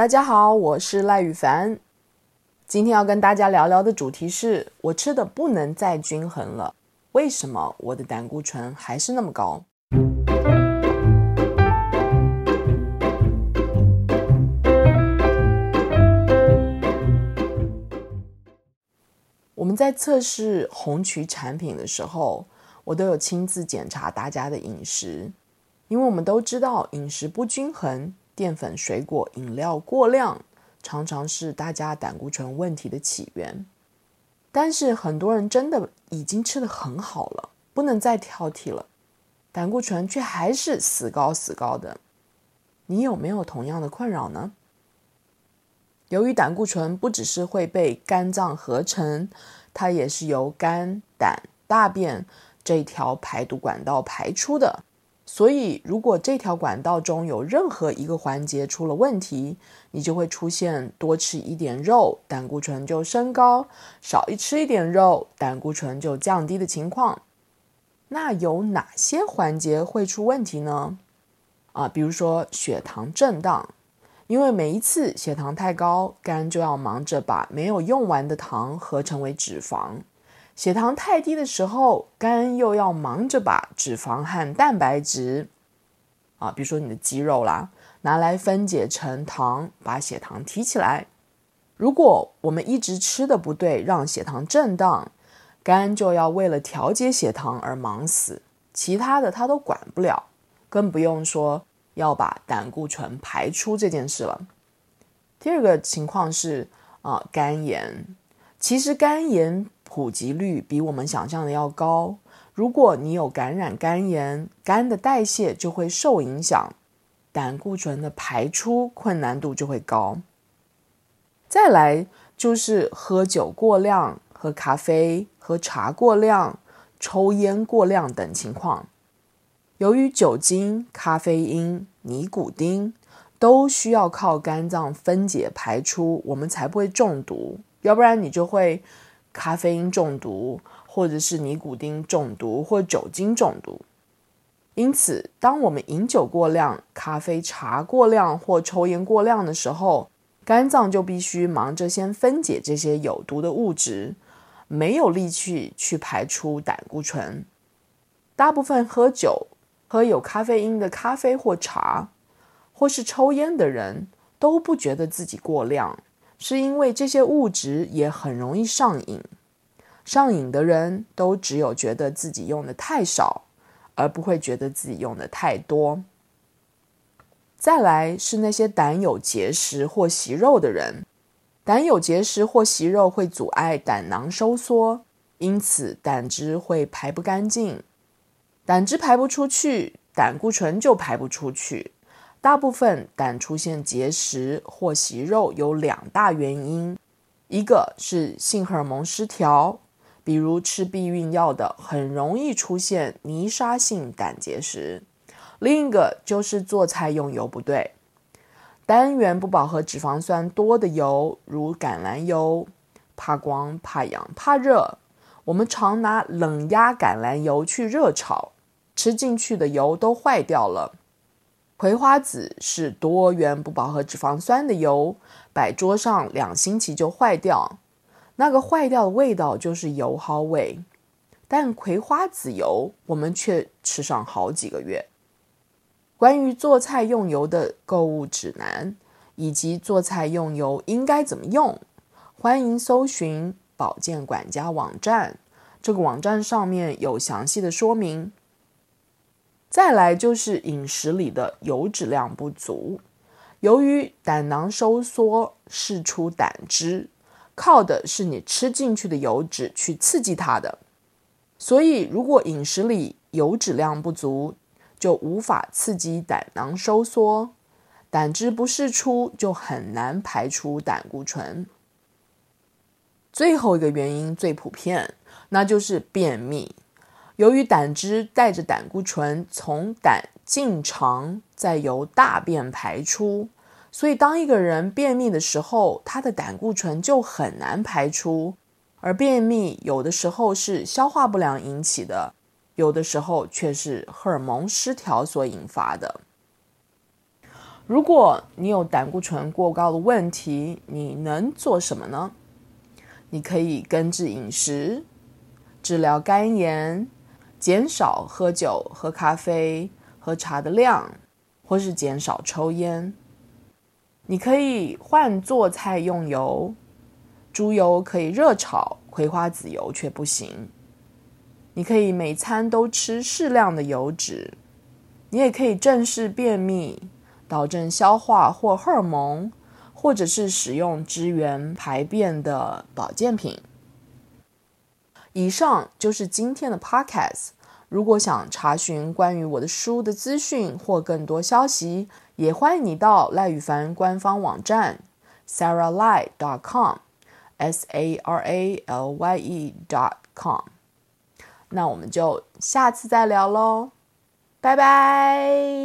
大家好，我是赖宇凡。今天要跟大家聊聊的主题是我吃的不能再均衡了，为什么我的胆固醇还是那么高？我们在测试红曲产品的时候，我都有亲自检查大家的饮食，因为我们都知道饮食不均衡。淀粉、水果、饮料过量，常常是大家胆固醇问题的起源。但是很多人真的已经吃得很好了，不能再挑剔了，胆固醇却还是死高死高的。你有没有同样的困扰呢？由于胆固醇不只是会被肝脏合成，它也是由肝、胆、大便这条排毒管道排出的。所以，如果这条管道中有任何一个环节出了问题，你就会出现多吃一点肉，胆固醇就升高；少一吃一点肉，胆固醇就降低的情况。那有哪些环节会出问题呢？啊，比如说血糖震荡，因为每一次血糖太高，肝就要忙着把没有用完的糖合成为脂肪。血糖太低的时候，肝又要忙着把脂肪和蛋白质，啊，比如说你的肌肉啦，拿来分解成糖，把血糖提起来。如果我们一直吃的不对，让血糖震荡，肝就要为了调节血糖而忙死，其他的它都管不了，更不用说要把胆固醇排出这件事了。第二个情况是啊，肝炎，其实肝炎。普及率比我们想象的要高。如果你有感染肝炎，肝的代谢就会受影响，胆固醇的排出困难度就会高。再来就是喝酒过量、喝咖啡、喝茶过量、抽烟过量等情况。由于酒精、咖啡因、尼古丁都需要靠肝脏分解排出，我们才不会中毒，要不然你就会。咖啡因中毒，或者是尼古丁中毒，或酒精中毒。因此，当我们饮酒过量、咖啡、茶过量或抽烟过量的时候，肝脏就必须忙着先分解这些有毒的物质，没有力气去排出胆固醇。大部分喝酒、喝有咖啡因的咖啡或茶，或是抽烟的人都不觉得自己过量。是因为这些物质也很容易上瘾，上瘾的人都只有觉得自己用的太少，而不会觉得自己用的太多。再来是那些胆有结石或息肉的人，胆有结石或息肉会阻碍胆囊收缩，因此胆汁会排不干净，胆汁排不出去，胆固醇就排不出去。大部分胆出现结石或息肉有两大原因，一个是性荷尔蒙失调，比如吃避孕药的很容易出现泥沙性胆结石；另一个就是做菜用油不对，单元不饱和脂肪酸多的油，如橄榄油，怕光、怕痒、怕热，我们常拿冷压橄榄油去热炒，吃进去的油都坏掉了。葵花籽是多元不饱和脂肪酸的油，摆桌上两星期就坏掉，那个坏掉的味道就是油耗味。但葵花籽油我们却吃上好几个月。关于做菜用油的购物指南，以及做菜用油应该怎么用，欢迎搜寻保健管家网站，这个网站上面有详细的说明。再来就是饮食里的油脂量不足，由于胆囊收缩释出胆汁，靠的是你吃进去的油脂去刺激它的，所以如果饮食里油脂量不足，就无法刺激胆囊收缩，胆汁不释出，就很难排出胆固醇。最后一个原因最普遍，那就是便秘。由于胆汁带着胆固醇从胆进肠，再由大便排出，所以当一个人便秘的时候，他的胆固醇就很难排出。而便秘有的时候是消化不良引起的，有的时候却是荷尔蒙失调所引发的。如果你有胆固醇过高的问题，你能做什么呢？你可以根治饮食，治疗肝炎，减少喝酒、喝咖啡、喝茶的量，或是减少抽烟。你可以换做菜用油，猪油可以热炒，葵花籽油却不行。你可以每餐都吃适量的油脂。你也可以正视便秘。导正消化或荷尔蒙，或者是使用支援排便的保健品。以上就是今天的 podcast。如果想查询关于我的书的资讯或更多消息，也欢迎你到赖宇凡官方网站 saralye.com，s a r a l y e dot com。那我们就下次再聊喽，拜拜。